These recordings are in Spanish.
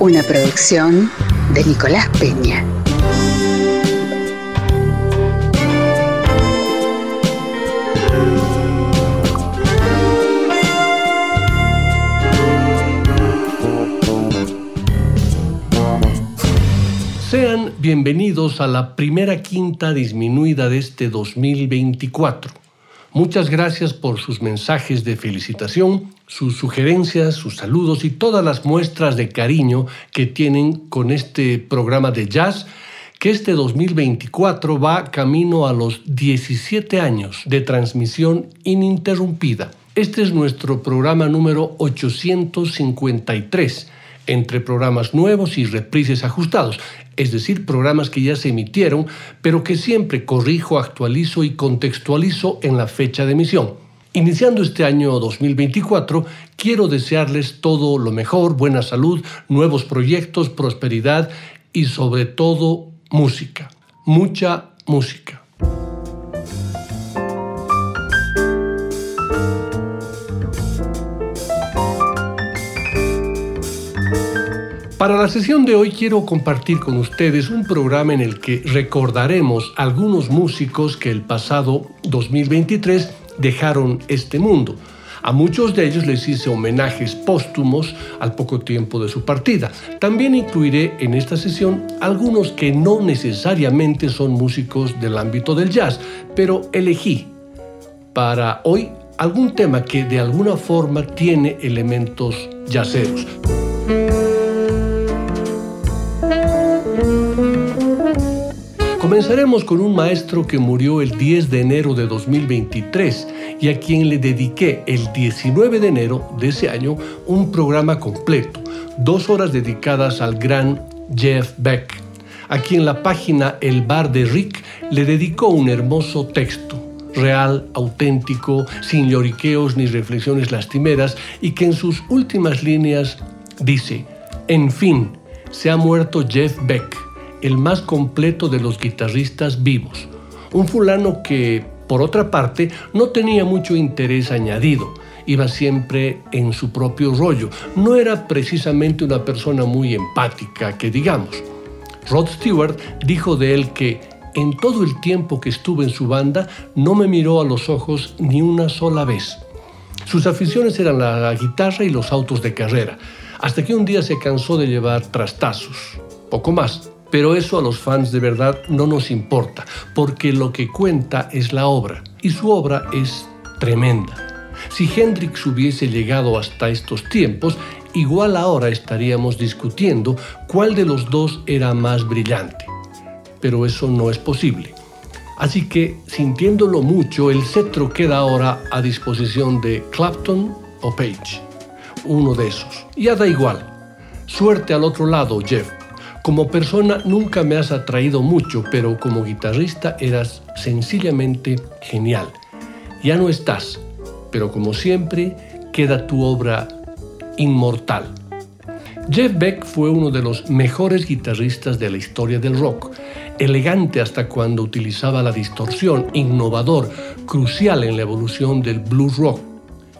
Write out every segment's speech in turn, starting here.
Una producción de Nicolás Peña. Sean bienvenidos a la primera quinta disminuida de este 2024. Muchas gracias por sus mensajes de felicitación, sus sugerencias, sus saludos y todas las muestras de cariño que tienen con este programa de jazz que este 2024 va camino a los 17 años de transmisión ininterrumpida. Este es nuestro programa número 853 entre programas nuevos y reprises ajustados, es decir, programas que ya se emitieron, pero que siempre corrijo, actualizo y contextualizo en la fecha de emisión. Iniciando este año 2024, quiero desearles todo lo mejor, buena salud, nuevos proyectos, prosperidad y sobre todo música, mucha música. Para la sesión de hoy quiero compartir con ustedes un programa en el que recordaremos algunos músicos que el pasado 2023 dejaron este mundo. A muchos de ellos les hice homenajes póstumos al poco tiempo de su partida. También incluiré en esta sesión algunos que no necesariamente son músicos del ámbito del jazz, pero elegí para hoy algún tema que de alguna forma tiene elementos jazzeros. Comenzaremos con un maestro que murió el 10 de enero de 2023 y a quien le dediqué el 19 de enero de ese año un programa completo, dos horas dedicadas al gran Jeff Beck, a quien la página El Bar de Rick le dedicó un hermoso texto, real, auténtico, sin lloriqueos ni reflexiones lastimeras, y que en sus últimas líneas dice, en fin, se ha muerto Jeff Beck el más completo de los guitarristas vivos. Un fulano que, por otra parte, no tenía mucho interés añadido. Iba siempre en su propio rollo. No era precisamente una persona muy empática, que digamos. Rod Stewart dijo de él que en todo el tiempo que estuve en su banda no me miró a los ojos ni una sola vez. Sus aficiones eran la guitarra y los autos de carrera, hasta que un día se cansó de llevar trastazos, poco más. Pero eso a los fans de verdad no nos importa, porque lo que cuenta es la obra, y su obra es tremenda. Si Hendrix hubiese llegado hasta estos tiempos, igual ahora estaríamos discutiendo cuál de los dos era más brillante. Pero eso no es posible. Así que, sintiéndolo mucho, el cetro queda ahora a disposición de Clapton o Page. Uno de esos. Ya da igual. Suerte al otro lado, Jeff. Como persona nunca me has atraído mucho, pero como guitarrista eras sencillamente genial. Ya no estás, pero como siempre queda tu obra inmortal. Jeff Beck fue uno de los mejores guitarristas de la historia del rock, elegante hasta cuando utilizaba la distorsión, innovador, crucial en la evolución del blues rock.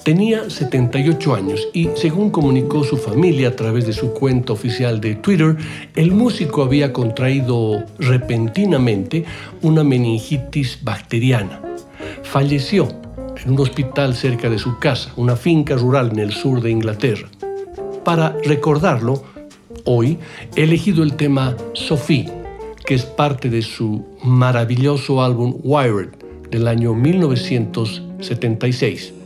Tenía 78 años y, según comunicó su familia a través de su cuenta oficial de Twitter, el músico había contraído repentinamente una meningitis bacteriana. Falleció en un hospital cerca de su casa, una finca rural en el sur de Inglaterra. Para recordarlo, hoy he elegido el tema Sophie, que es parte de su maravilloso álbum Wired del año 1976.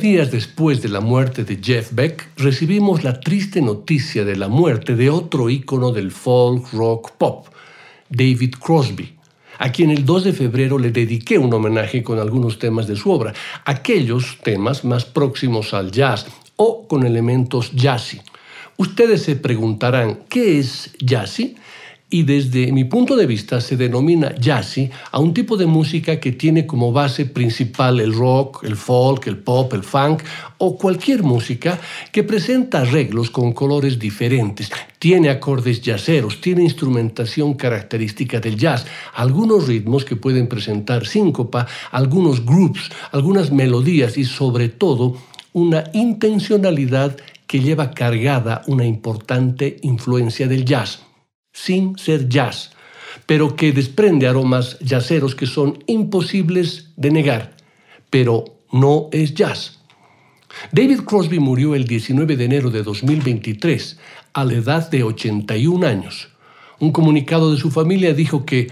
Días después de la muerte de Jeff Beck, recibimos la triste noticia de la muerte de otro ícono del folk rock pop, David Crosby, a quien el 2 de febrero le dediqué un homenaje con algunos temas de su obra, aquellos temas más próximos al jazz o con elementos jazzy. Ustedes se preguntarán, ¿qué es jazzy? Y desde mi punto de vista se denomina jazzy a un tipo de música que tiene como base principal el rock, el folk, el pop, el funk o cualquier música que presenta arreglos con colores diferentes, tiene acordes jazzeros, tiene instrumentación característica del jazz, algunos ritmos que pueden presentar síncopa, algunos groups, algunas melodías y sobre todo una intencionalidad que lleva cargada una importante influencia del jazz sin ser jazz, pero que desprende aromas jazzeros que son imposibles de negar, pero no es jazz. David Crosby murió el 19 de enero de 2023 a la edad de 81 años. Un comunicado de su familia dijo que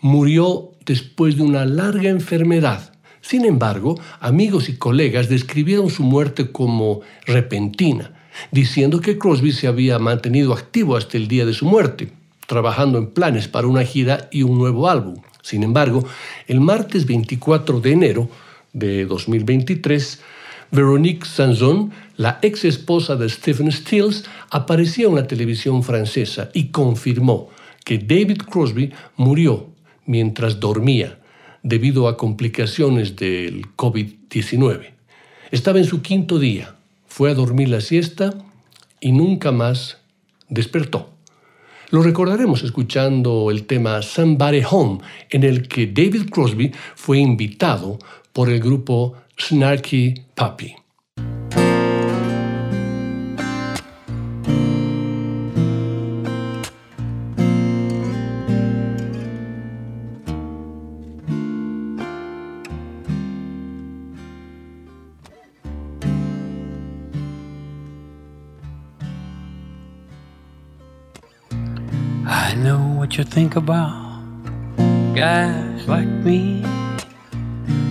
murió después de una larga enfermedad. Sin embargo, amigos y colegas describieron su muerte como repentina, diciendo que Crosby se había mantenido activo hasta el día de su muerte trabajando en planes para una gira y un nuevo álbum. Sin embargo, el martes 24 de enero de 2023, Veronique Sanson, la ex esposa de Stephen Stills, apareció en la televisión francesa y confirmó que David Crosby murió mientras dormía debido a complicaciones del COVID-19. Estaba en su quinto día, fue a dormir la siesta y nunca más despertó. Lo recordaremos escuchando el tema Somebody Home, en el que David Crosby fue invitado por el grupo Snarky Puppy. Think about guys like me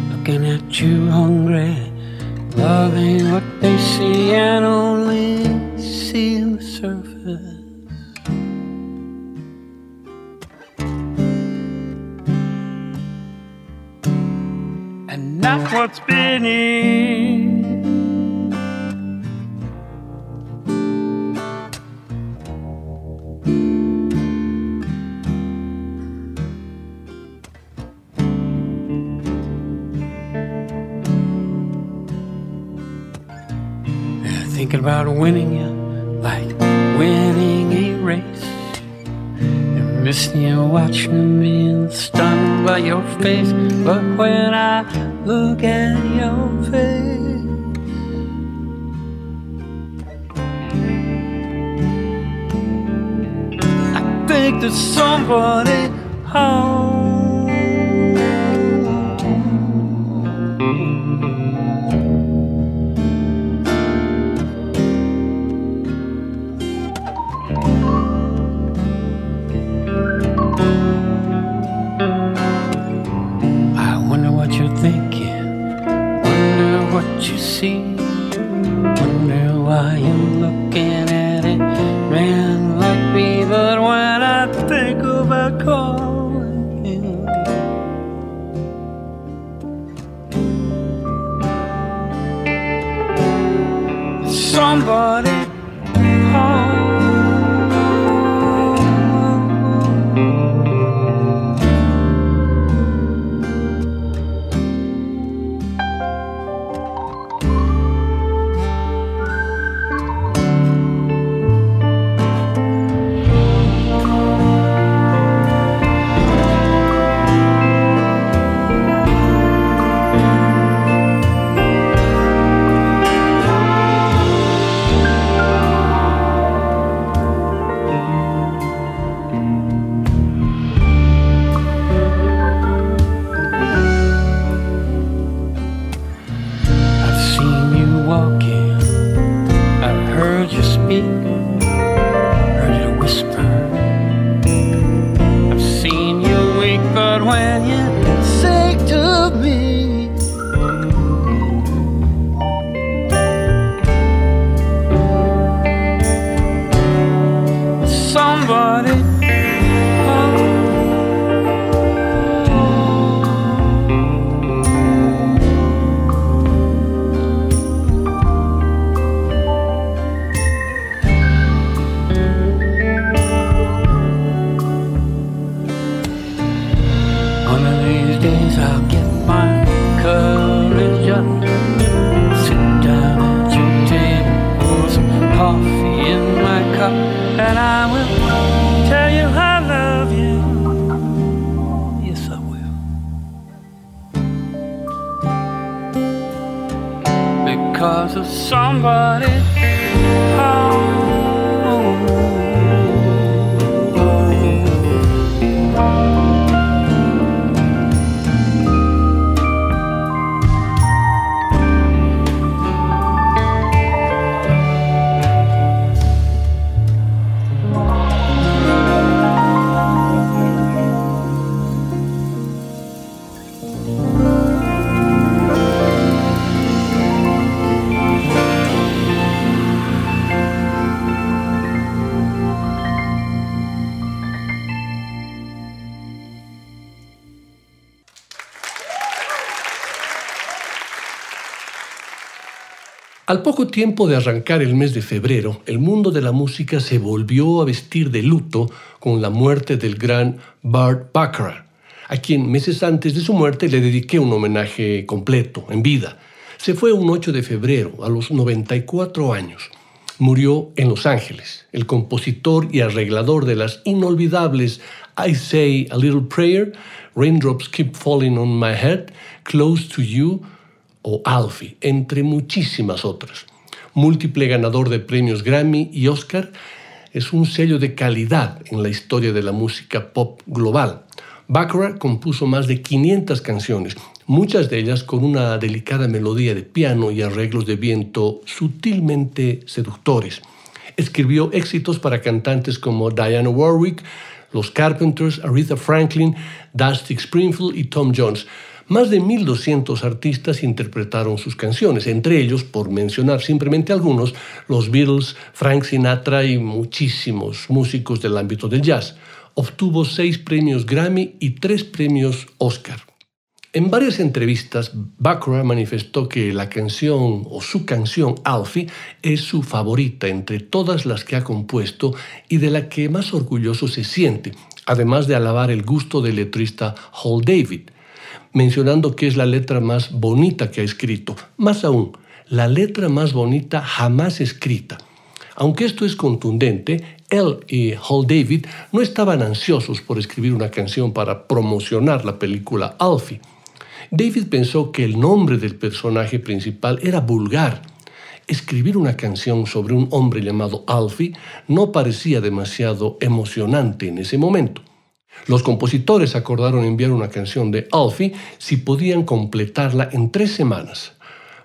looking at you hungry, loving what they see and only seeing the surface. And not what's beneath. Thinking about winning you like winning a race. And missing you watching me and stunned by your face. But when I look at your face, I think there's somebody home. Al poco tiempo de arrancar el mes de febrero, el mundo de la música se volvió a vestir de luto con la muerte del gran Bart Bacharach, a quien meses antes de su muerte le dediqué un homenaje completo, en vida. Se fue un 8 de febrero, a los 94 años. Murió en Los Ángeles, el compositor y arreglador de las inolvidables I Say a Little Prayer, Raindrops Keep Falling on My Head, Close to You, o Alfie, entre muchísimas otras. Múltiple ganador de premios Grammy y Oscar, es un sello de calidad en la historia de la música pop global. Baccarat compuso más de 500 canciones, muchas de ellas con una delicada melodía de piano y arreglos de viento sutilmente seductores. Escribió éxitos para cantantes como Diana Warwick, los Carpenters, Aretha Franklin, Dusty Springfield y Tom Jones. Más de 1.200 artistas interpretaron sus canciones, entre ellos, por mencionar simplemente algunos, los Beatles, Frank Sinatra y muchísimos músicos del ámbito del jazz. Obtuvo seis premios Grammy y tres premios Oscar. En varias entrevistas, Baccarat manifestó que la canción o su canción Alfie es su favorita entre todas las que ha compuesto y de la que más orgulloso se siente, además de alabar el gusto del letrista Hall David mencionando que es la letra más bonita que ha escrito. Más aún, la letra más bonita jamás escrita. Aunque esto es contundente, él y Hall David no estaban ansiosos por escribir una canción para promocionar la película Alfie. David pensó que el nombre del personaje principal era vulgar. Escribir una canción sobre un hombre llamado Alfie no parecía demasiado emocionante en ese momento. Los compositores acordaron enviar una canción de Alfie si podían completarla en tres semanas.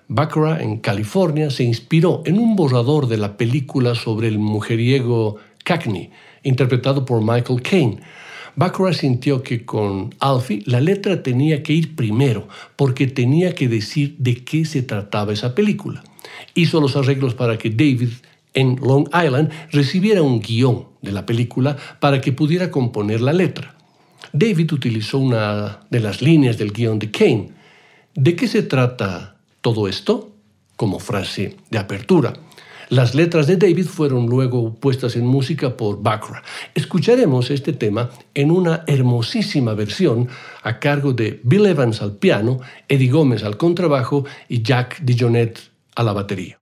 Baccarat en California se inspiró en un borrador de la película sobre el mujeriego Cagney, interpretado por Michael Caine. Baccarat sintió que con Alfie la letra tenía que ir primero, porque tenía que decir de qué se trataba esa película. Hizo los arreglos para que David en Long Island recibiera un guion de la película para que pudiera componer la letra. David utilizó una de las líneas del guion de Kane. ¿De qué se trata todo esto? Como frase de apertura. Las letras de David fueron luego puestas en música por Baccarat. Escucharemos este tema en una hermosísima versión a cargo de Bill Evans al piano, Eddie Gómez al contrabajo y Jack DeJohnette a la batería.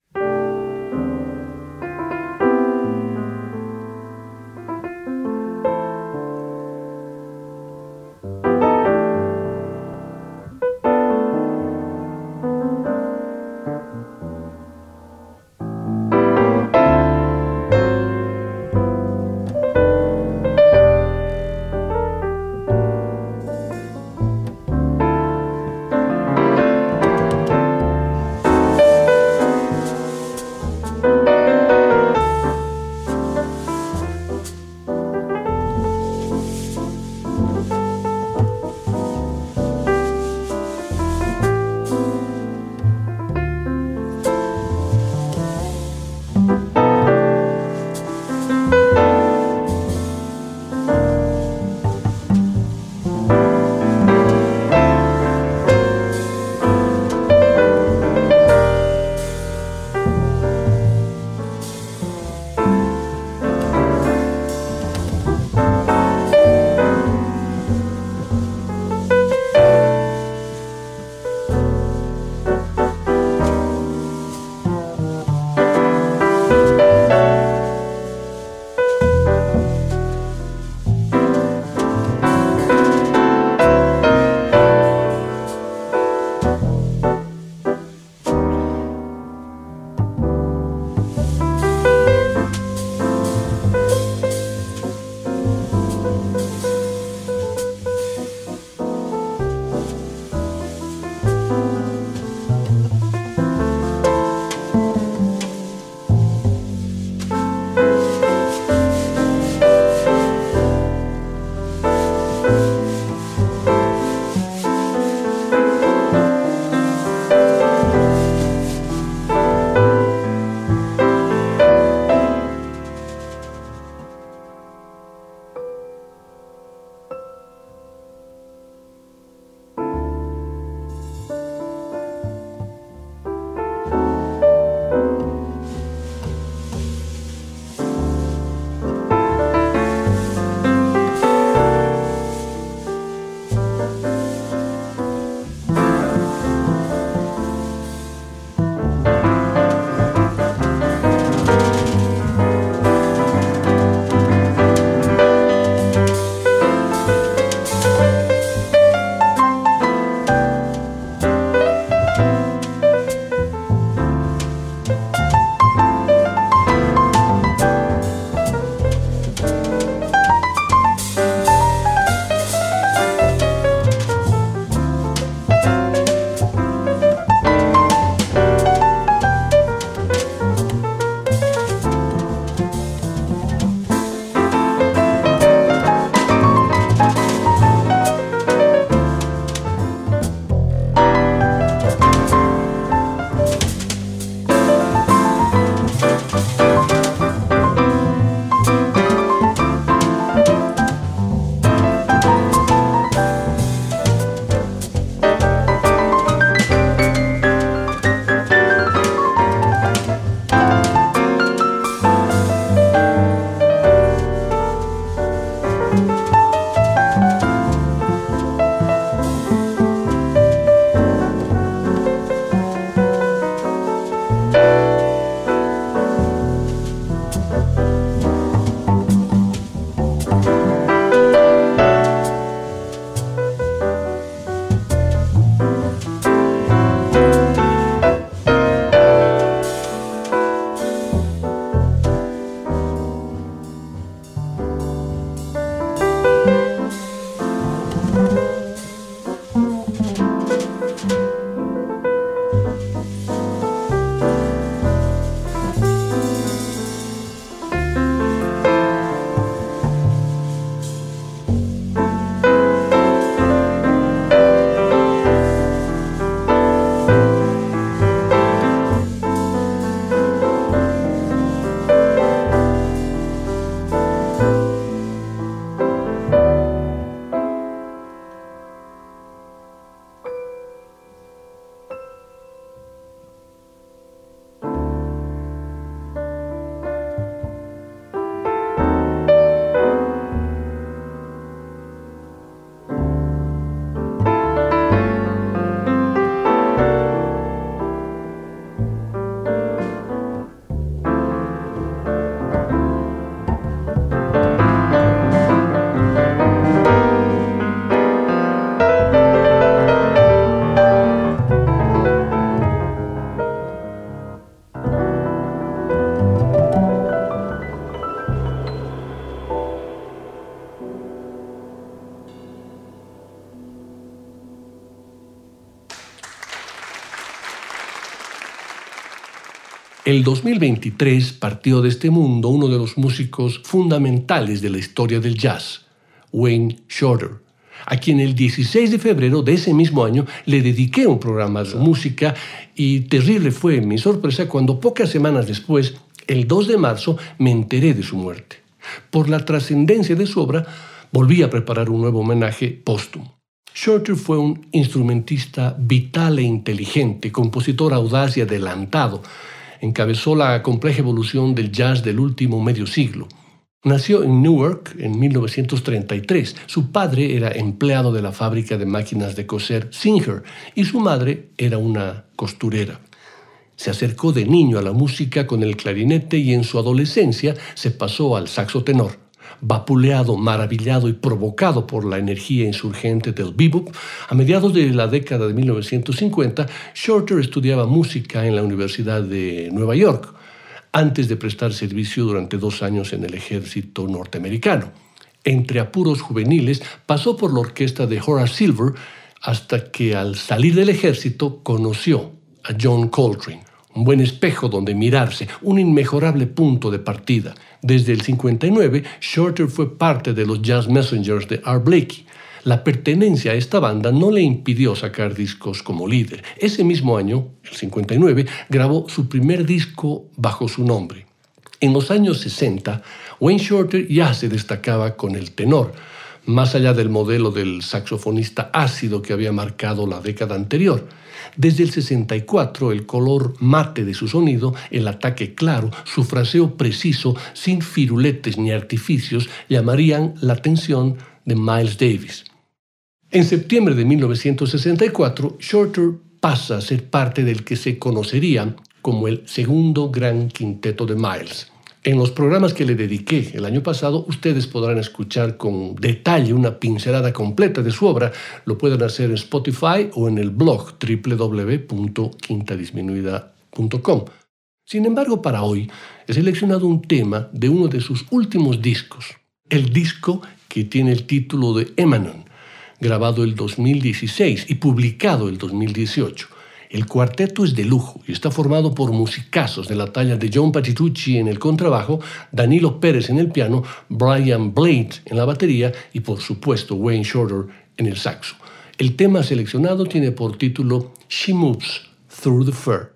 El 2023 partió de este mundo uno de los músicos fundamentales de la historia del jazz, Wayne Shorter, a quien el 16 de febrero de ese mismo año le dediqué un programa de música y terrible fue mi sorpresa cuando pocas semanas después, el 2 de marzo, me enteré de su muerte. Por la trascendencia de su obra, volví a preparar un nuevo homenaje póstumo. Shorter fue un instrumentista vital e inteligente, compositor audaz y adelantado, encabezó la compleja evolución del jazz del último medio siglo. Nació en Newark en 1933. Su padre era empleado de la fábrica de máquinas de coser Singer y su madre era una costurera. Se acercó de niño a la música con el clarinete y en su adolescencia se pasó al saxo tenor. Vapuleado, maravillado y provocado por la energía insurgente del bebop, a mediados de la década de 1950, Shorter estudiaba música en la Universidad de Nueva York, antes de prestar servicio durante dos años en el ejército norteamericano. Entre apuros juveniles, pasó por la orquesta de Horace Silver hasta que al salir del ejército conoció a John Coltrane un buen espejo donde mirarse, un inmejorable punto de partida. Desde el 59, Shorter fue parte de los Jazz Messengers de Art Blakey. La pertenencia a esta banda no le impidió sacar discos como líder. Ese mismo año, el 59, grabó su primer disco bajo su nombre. En los años 60, Wayne Shorter ya se destacaba con el tenor, más allá del modelo del saxofonista ácido que había marcado la década anterior. Desde el 64, el color mate de su sonido, el ataque claro, su fraseo preciso, sin firuletes ni artificios, llamarían la atención de Miles Davis. En septiembre de 1964, Shorter pasa a ser parte del que se conocería como el segundo gran quinteto de Miles. En los programas que le dediqué el año pasado, ustedes podrán escuchar con detalle una pincelada completa de su obra. Lo pueden hacer en Spotify o en el blog www.quintadisminuida.com. Sin embargo, para hoy he seleccionado un tema de uno de sus últimos discos, el disco que tiene el título de Emanon, grabado el 2016 y publicado el 2018. El cuarteto es de lujo y está formado por musicazos de la talla de John Patitucci en el contrabajo, Danilo Pérez en el piano, Brian Blade en la batería y por supuesto Wayne Shorter en el saxo. El tema seleccionado tiene por título She Moves Through the Fur.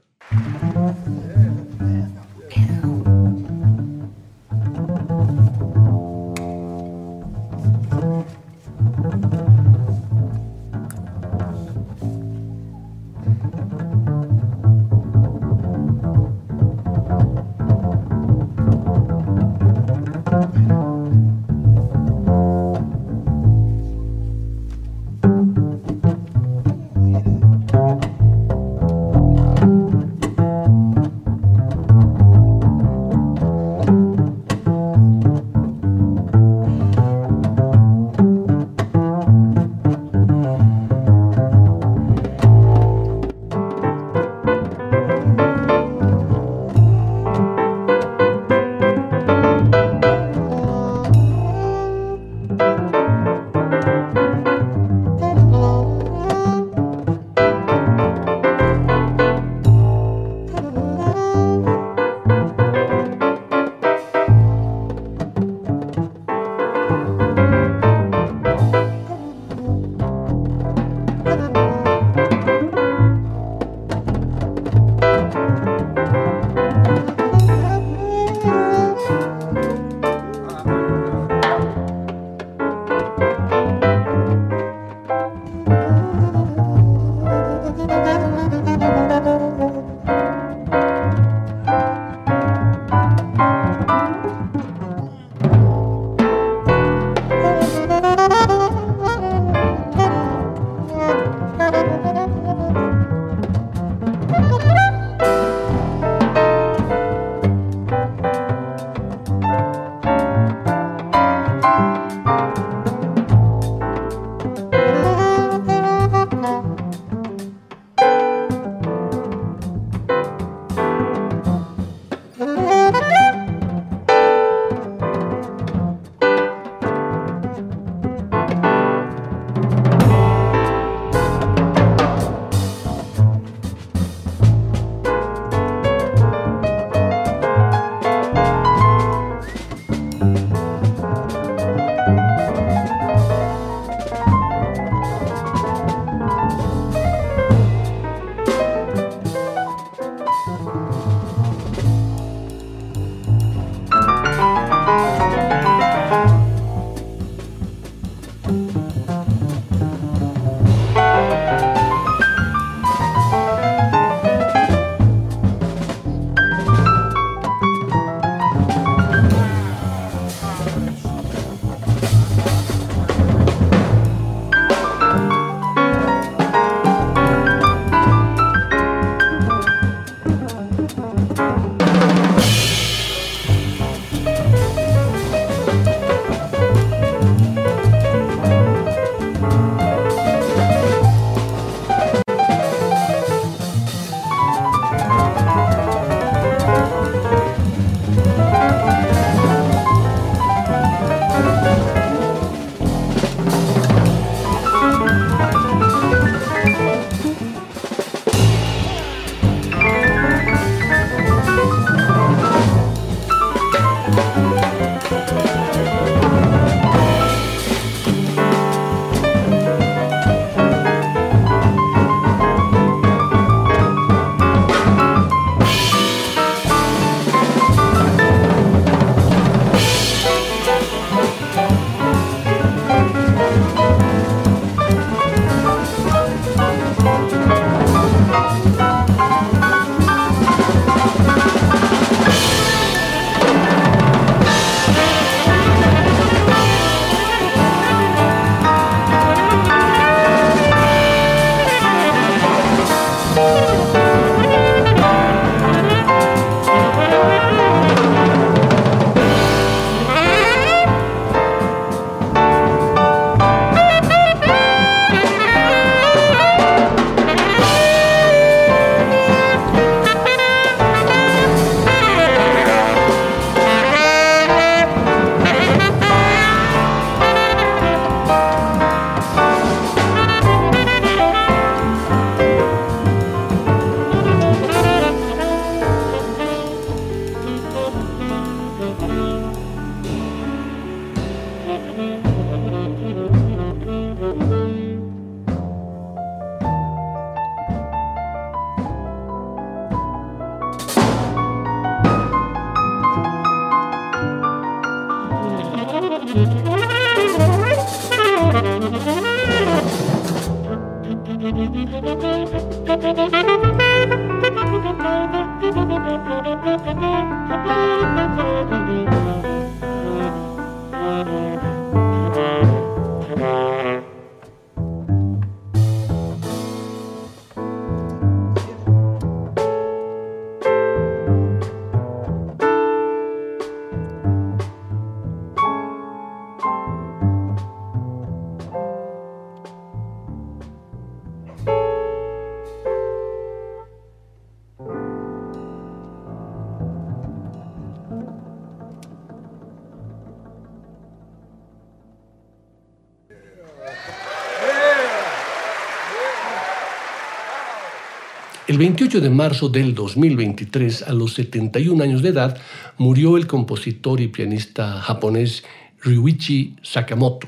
28 de marzo del 2023, a los 71 años de edad, murió el compositor y pianista japonés Ryuichi Sakamoto,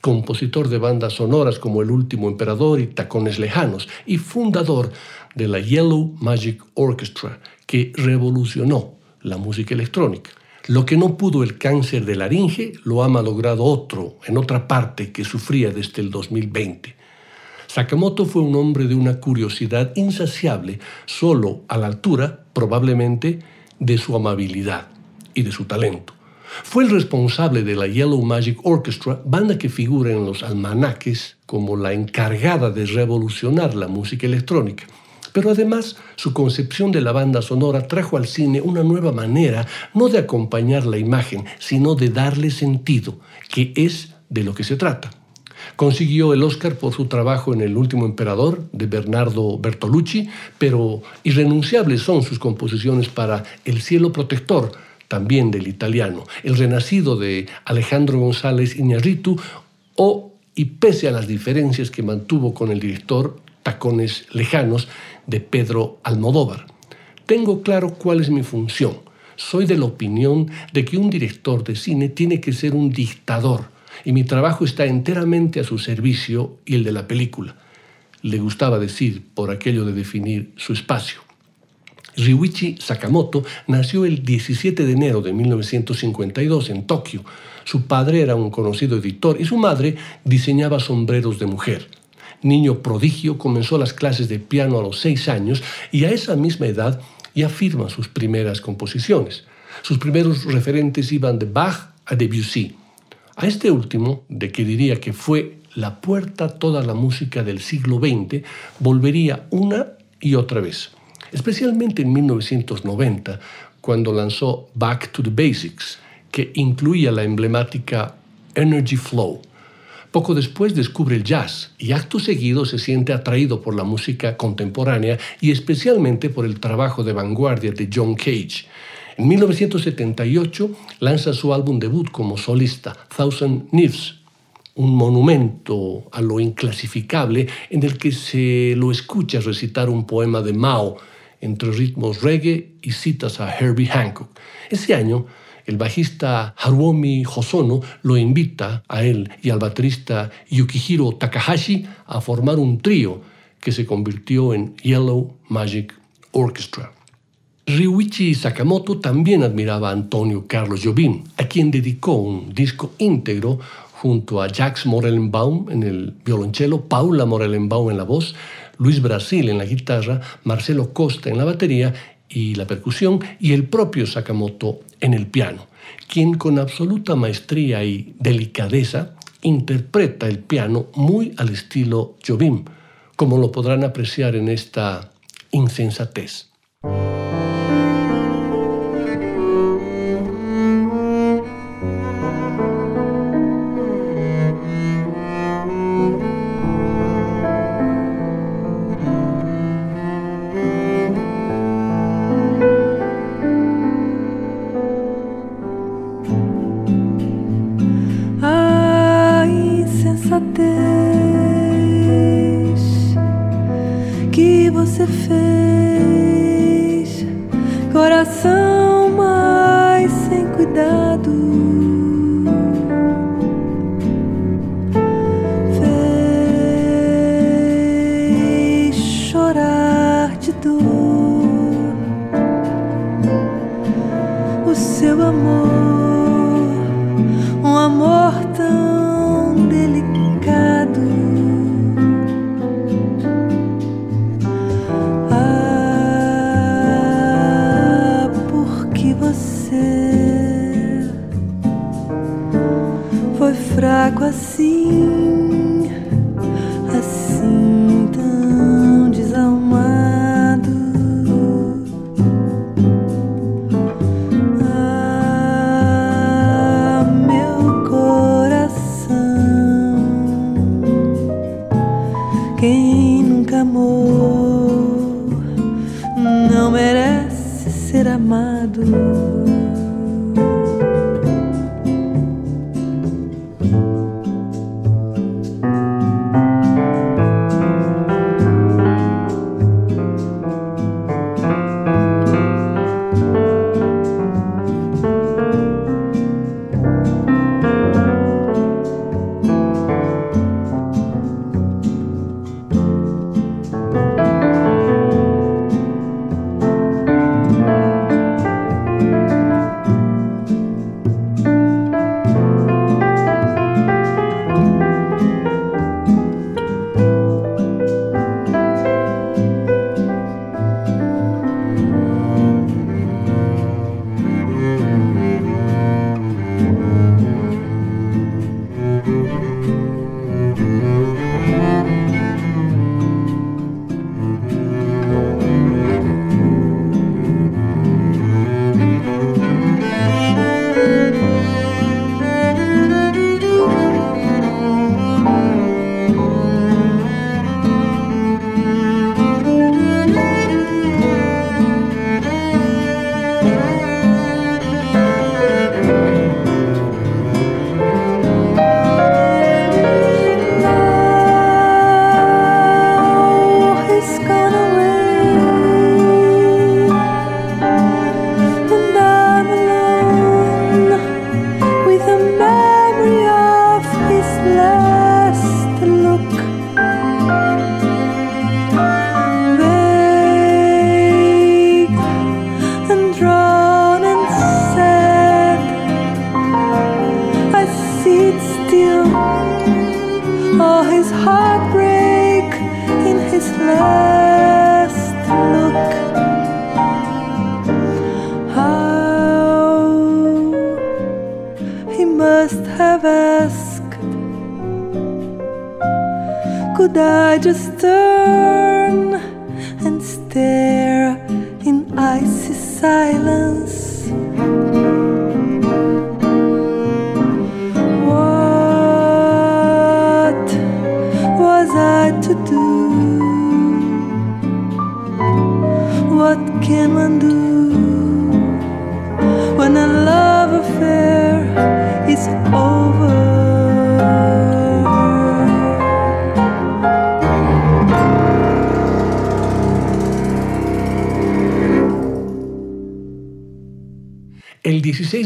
compositor de bandas sonoras como El Último Emperador y Tacones Lejanos, y fundador de la Yellow Magic Orchestra, que revolucionó la música electrónica. Lo que no pudo el cáncer de laringe lo ha malogrado otro en otra parte que sufría desde el 2020. Sakamoto fue un hombre de una curiosidad insaciable, solo a la altura, probablemente, de su amabilidad y de su talento. Fue el responsable de la Yellow Magic Orchestra, banda que figura en los almanaques como la encargada de revolucionar la música electrónica. Pero además, su concepción de la banda sonora trajo al cine una nueva manera, no de acompañar la imagen, sino de darle sentido, que es de lo que se trata. Consiguió el Oscar por su trabajo en El último emperador de Bernardo Bertolucci, pero irrenunciables son sus composiciones para El cielo protector, también del italiano, El renacido de Alejandro González Iñárritu o, y pese a las diferencias que mantuvo con el director Tacones Lejanos de Pedro Almodóvar. Tengo claro cuál es mi función. Soy de la opinión de que un director de cine tiene que ser un dictador, y mi trabajo está enteramente a su servicio y el de la película. Le gustaba decir por aquello de definir su espacio. Ryuichi Sakamoto nació el 17 de enero de 1952 en Tokio. Su padre era un conocido editor y su madre diseñaba sombreros de mujer. Niño prodigio, comenzó las clases de piano a los seis años y a esa misma edad ya firma sus primeras composiciones. Sus primeros referentes iban de Bach a Debussy. A este último, de que diría que fue la puerta toda la música del siglo XX, volvería una y otra vez, especialmente en 1990, cuando lanzó Back to the Basics, que incluía la emblemática Energy Flow. Poco después descubre el jazz y acto seguido se siente atraído por la música contemporánea y especialmente por el trabajo de vanguardia de John Cage. En 1978 lanza su álbum debut como solista, Thousand Nifs, un monumento a lo inclasificable en el que se lo escucha recitar un poema de Mao entre ritmos reggae y citas a Herbie Hancock. Ese año, el bajista Haruomi Hosono lo invita a él y al baterista Yukihiro Takahashi a formar un trío que se convirtió en Yellow Magic Orchestra. Ryuichi Sakamoto también admiraba a Antonio Carlos Jobim, a quien dedicó un disco íntegro junto a Jax Morellenbaum en el violonchelo, Paula Morellenbaum en la voz, Luis Brasil en la guitarra, Marcelo Costa en la batería y la percusión y el propio Sakamoto en el piano, quien con absoluta maestría y delicadeza interpreta el piano muy al estilo Jobim, como lo podrán apreciar en esta insensatez.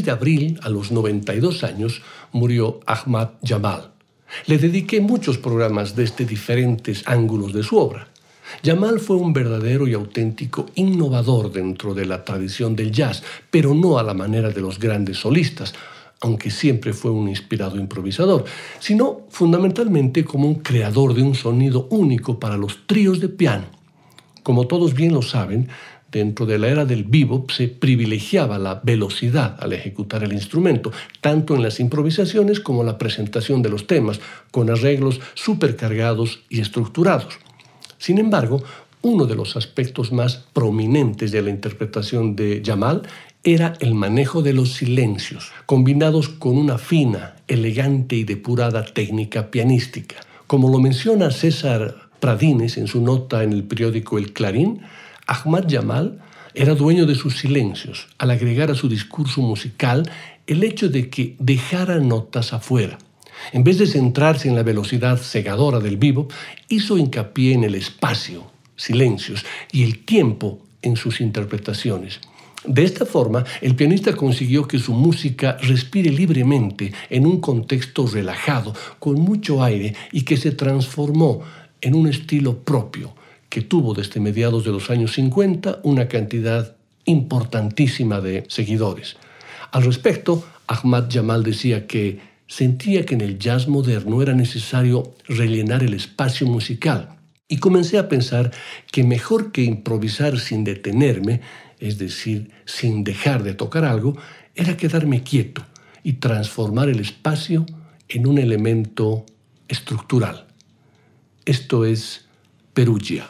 De abril, a los 92 años, murió Ahmad Jamal. Le dediqué muchos programas desde diferentes ángulos de su obra. Jamal fue un verdadero y auténtico innovador dentro de la tradición del jazz, pero no a la manera de los grandes solistas, aunque siempre fue un inspirado improvisador, sino fundamentalmente como un creador de un sonido único para los tríos de piano. Como todos bien lo saben, Dentro de la era del bebop se privilegiaba la velocidad al ejecutar el instrumento, tanto en las improvisaciones como en la presentación de los temas, con arreglos supercargados y estructurados. Sin embargo, uno de los aspectos más prominentes de la interpretación de Jamal era el manejo de los silencios, combinados con una fina, elegante y depurada técnica pianística. Como lo menciona César Pradines en su nota en el periódico El Clarín, Ahmad Jamal era dueño de sus silencios al agregar a su discurso musical el hecho de que dejara notas afuera. En vez de centrarse en la velocidad cegadora del vivo, hizo hincapié en el espacio, silencios y el tiempo en sus interpretaciones. De esta forma, el pianista consiguió que su música respire libremente en un contexto relajado, con mucho aire y que se transformó en un estilo propio, que tuvo desde mediados de los años 50 una cantidad importantísima de seguidores. Al respecto, Ahmad Jamal decía que sentía que en el jazz moderno era necesario rellenar el espacio musical y comencé a pensar que mejor que improvisar sin detenerme, es decir, sin dejar de tocar algo, era quedarme quieto y transformar el espacio en un elemento estructural. Esto es Perugia.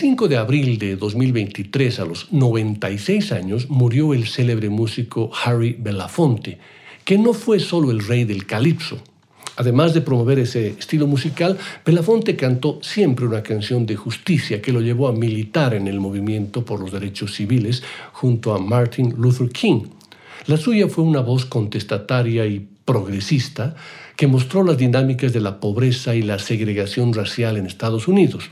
De abril de 2023, a los 96 años, murió el célebre músico Harry Belafonte, que no fue solo el rey del calipso. Además de promover ese estilo musical, Belafonte cantó siempre una canción de justicia que lo llevó a militar en el movimiento por los derechos civiles junto a Martin Luther King. La suya fue una voz contestataria y progresista que mostró las dinámicas de la pobreza y la segregación racial en Estados Unidos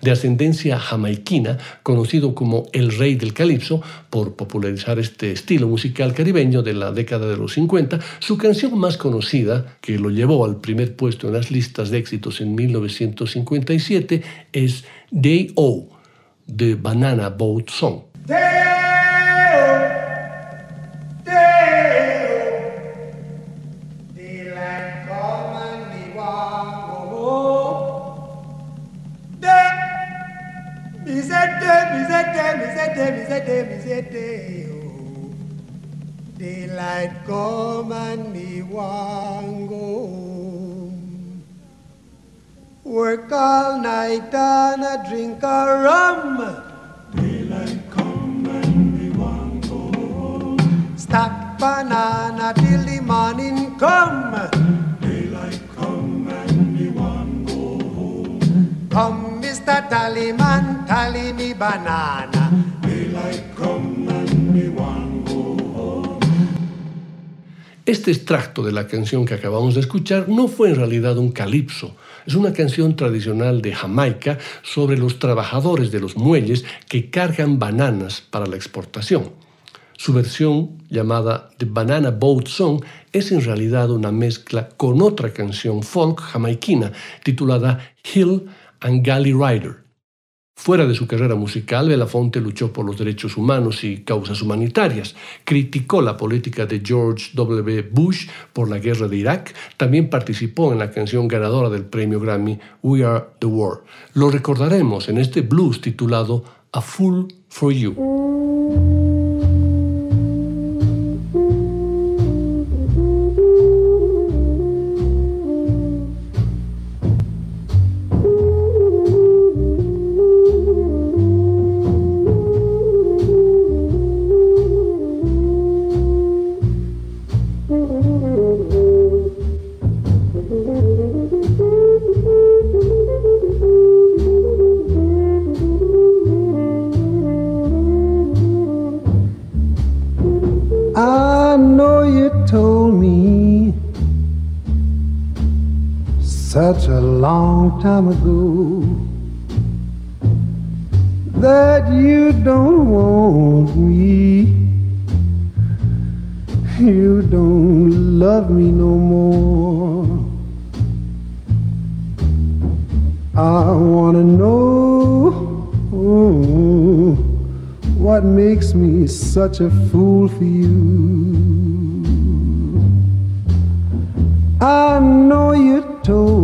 de ascendencia jamaiquina, conocido como el rey del calipso, por popularizar este estilo musical caribeño de la década de los 50, su canción más conocida, que lo llevó al primer puesto en las listas de éxitos en 1957, es Day O, de Banana Boat Song. Come and me want go home. Work all night and a drink a rum. Daylight come and me want go home. Stack banana till the morning come. Daylight come and me want go home. Come, Mr. Tallyman, tally me banana. Este extracto de la canción que acabamos de escuchar no fue en realidad un calipso, es una canción tradicional de Jamaica sobre los trabajadores de los muelles que cargan bananas para la exportación. Su versión, llamada The Banana Boat Song, es en realidad una mezcla con otra canción folk jamaiquina titulada Hill and Galley Rider. Fuera de su carrera musical, Belafonte luchó por los derechos humanos y causas humanitarias, criticó la política de George W. Bush por la guerra de Irak, también participó en la canción ganadora del premio Grammy We Are the World. Lo recordaremos en este blues titulado A Fool for You. Long time ago that you don't want me. You don't love me no more. I wanna know what makes me such a fool for you. I know you told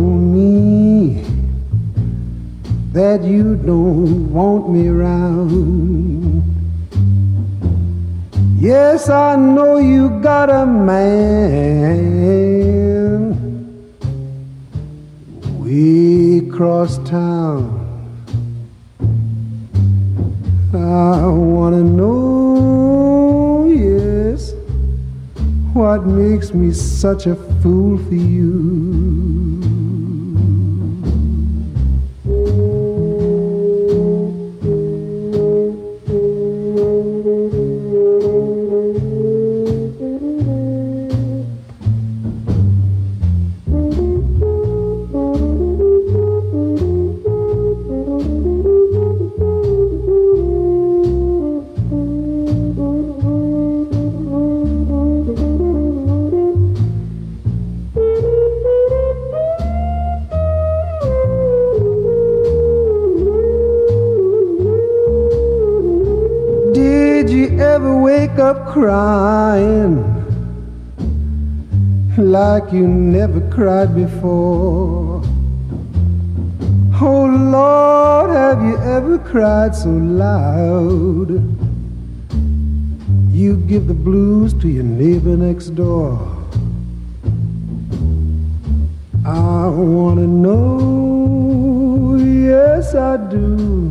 you don't want me around. Yes, I know you got a man We across town. I wanna know, yes, what makes me such a fool for you. Crying like you never cried before. Oh Lord, have you ever cried so loud? You give the blues to your neighbor next door. I wanna know, yes I do,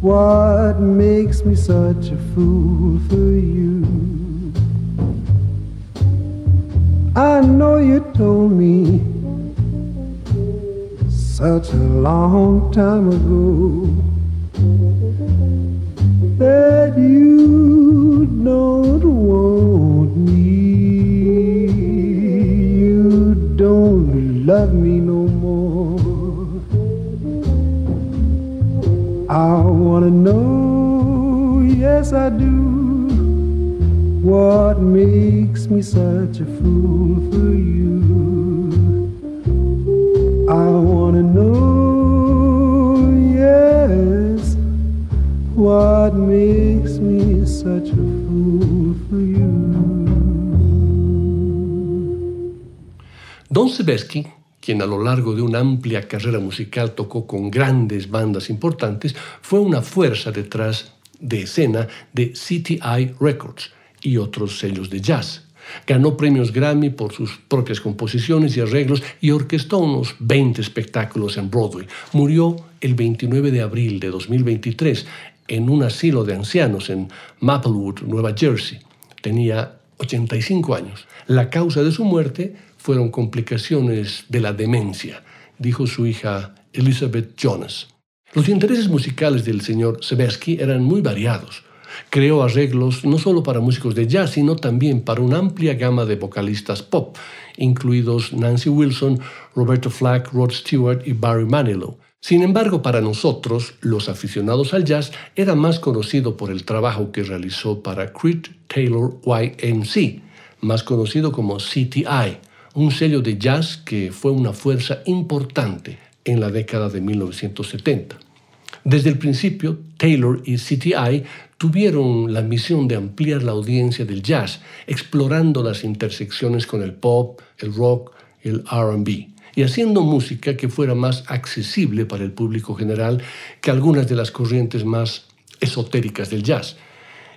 what makes me such a fool for you. I know you told me such a long time ago that you don't want me, you don't love me no more. I wanna know, yes I do what what makes me such a fool for you? Don Sebesky quien a lo largo de una amplia carrera musical tocó con grandes bandas importantes, fue una fuerza detrás de escena de CTI Records, y otros sellos de jazz. Ganó premios Grammy por sus propias composiciones y arreglos y orquestó unos 20 espectáculos en Broadway. Murió el 29 de abril de 2023 en un asilo de ancianos en Maplewood, Nueva Jersey. Tenía 85 años. La causa de su muerte fueron complicaciones de la demencia, dijo su hija Elizabeth Jonas. Los intereses musicales del señor Sebesky eran muy variados. Creó arreglos no solo para músicos de jazz, sino también para una amplia gama de vocalistas pop, incluidos Nancy Wilson, Roberto Flack, Rod Stewart y Barry Manilow. Sin embargo, para nosotros, los aficionados al jazz, era más conocido por el trabajo que realizó para Creed Taylor YMC, más conocido como CTI, un sello de jazz que fue una fuerza importante en la década de 1970. Desde el principio, Taylor y CTI tuvieron la misión de ampliar la audiencia del jazz, explorando las intersecciones con el pop, el rock, el RB y haciendo música que fuera más accesible para el público general que algunas de las corrientes más esotéricas del jazz.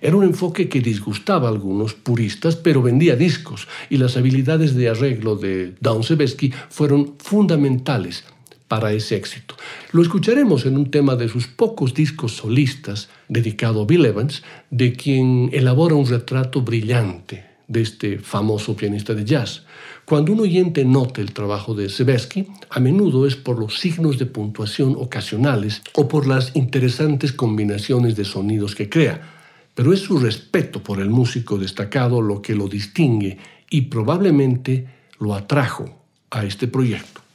Era un enfoque que disgustaba a algunos puristas, pero vendía discos, y las habilidades de arreglo de Don Sebesky fueron fundamentales para ese éxito. Lo escucharemos en un tema de sus pocos discos solistas dedicado a Bill Evans, de quien elabora un retrato brillante de este famoso pianista de jazz. Cuando un oyente nota el trabajo de Sebesky, a menudo es por los signos de puntuación ocasionales o por las interesantes combinaciones de sonidos que crea, pero es su respeto por el músico destacado lo que lo distingue y probablemente lo atrajo a este proyecto.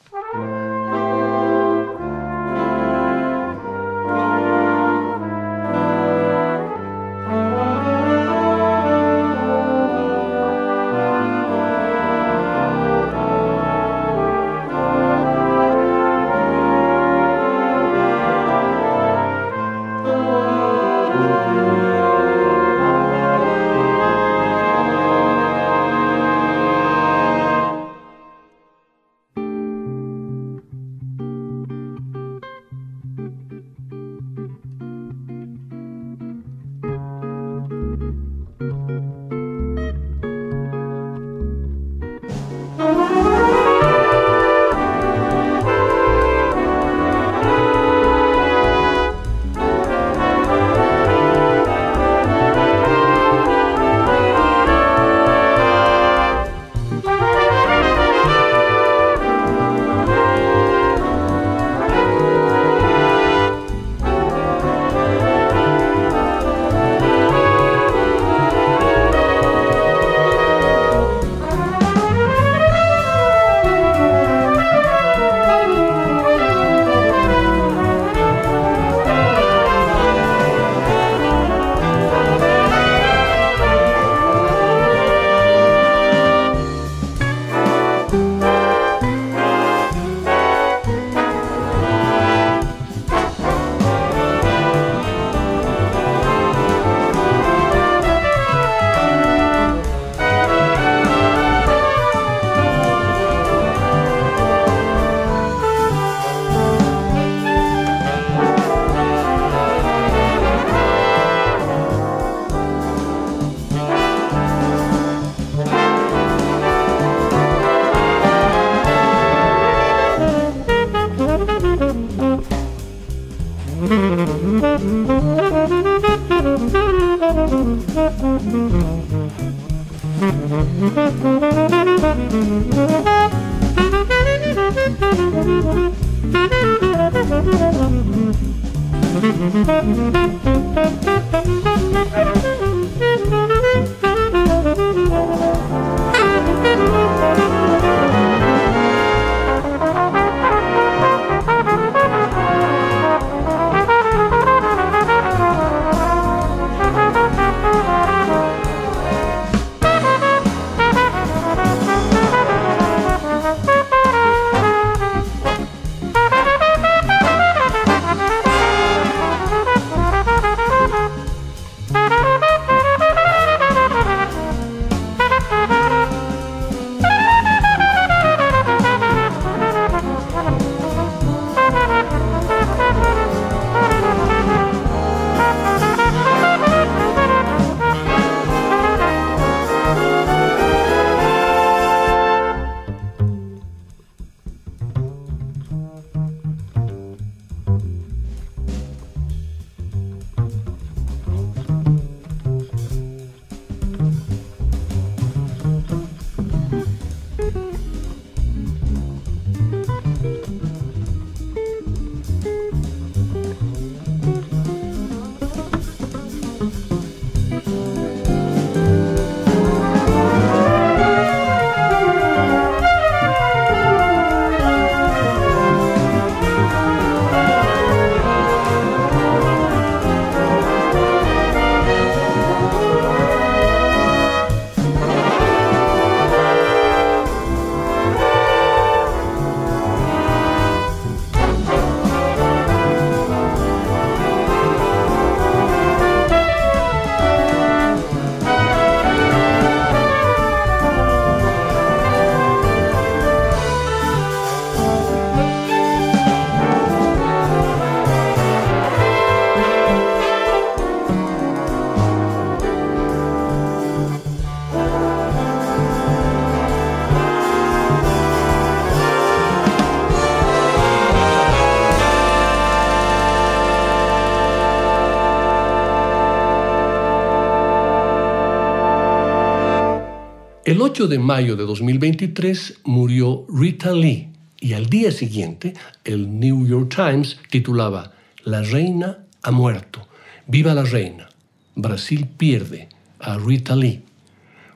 El 8 de mayo de 2023 murió Rita Lee y al día siguiente el New York Times titulaba La reina ha muerto. Viva la reina. Brasil pierde a Rita Lee.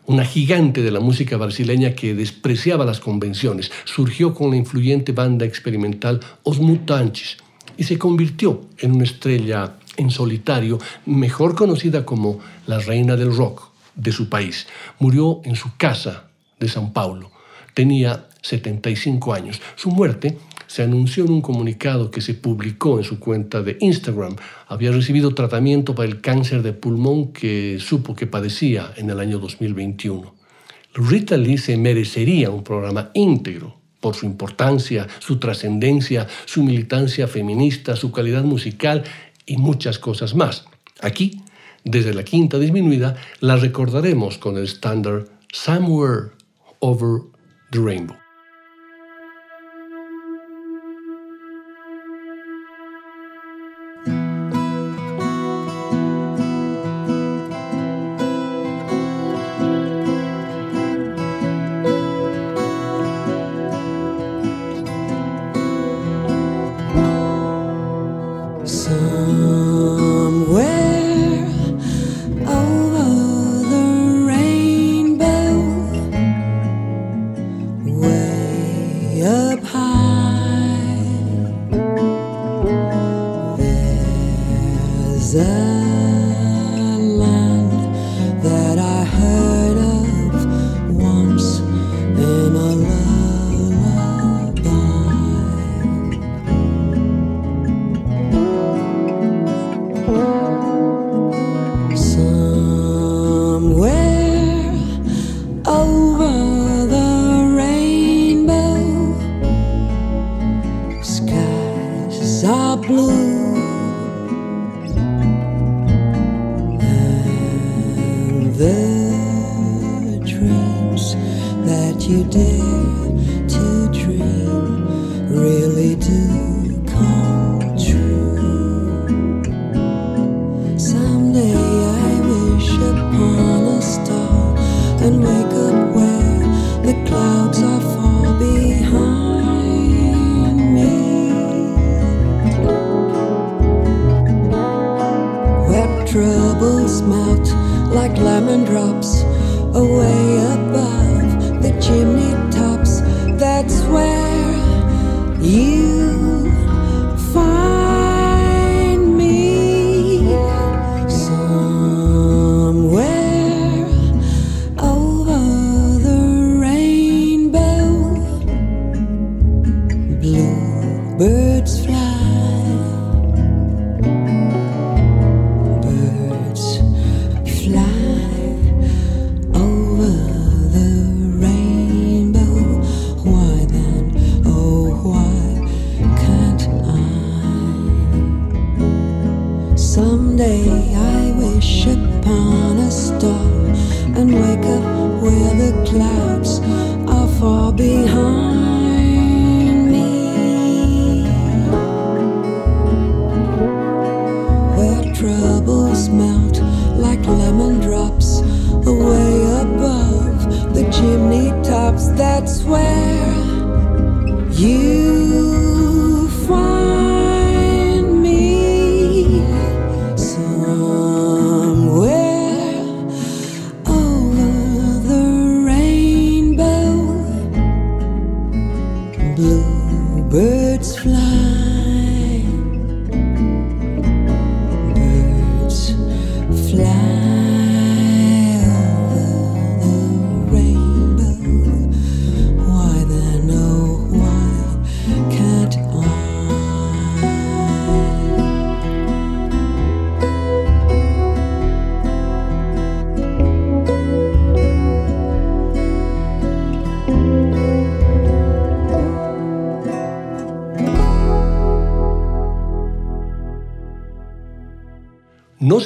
Una gigante de la música brasileña que despreciaba las convenciones, surgió con la influyente banda experimental Os Mutantes y se convirtió en una estrella en solitario, mejor conocida como la reina del rock de su país. Murió en su casa de San Paulo. Tenía 75 años. Su muerte se anunció en un comunicado que se publicó en su cuenta de Instagram. Había recibido tratamiento para el cáncer de pulmón que supo que padecía en el año 2021. Rita Lee se merecería un programa íntegro por su importancia, su trascendencia, su militancia feminista, su calidad musical y muchas cosas más. Aquí, desde la quinta disminuida, la recordaremos con el estándar Somewhere Over the Rainbow.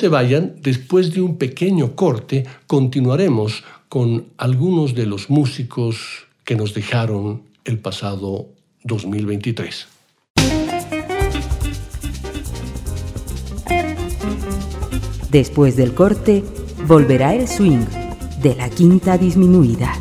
Se vayan, después de un pequeño corte continuaremos con algunos de los músicos que nos dejaron el pasado 2023. Después del corte, volverá el swing. de la quinta disminuida.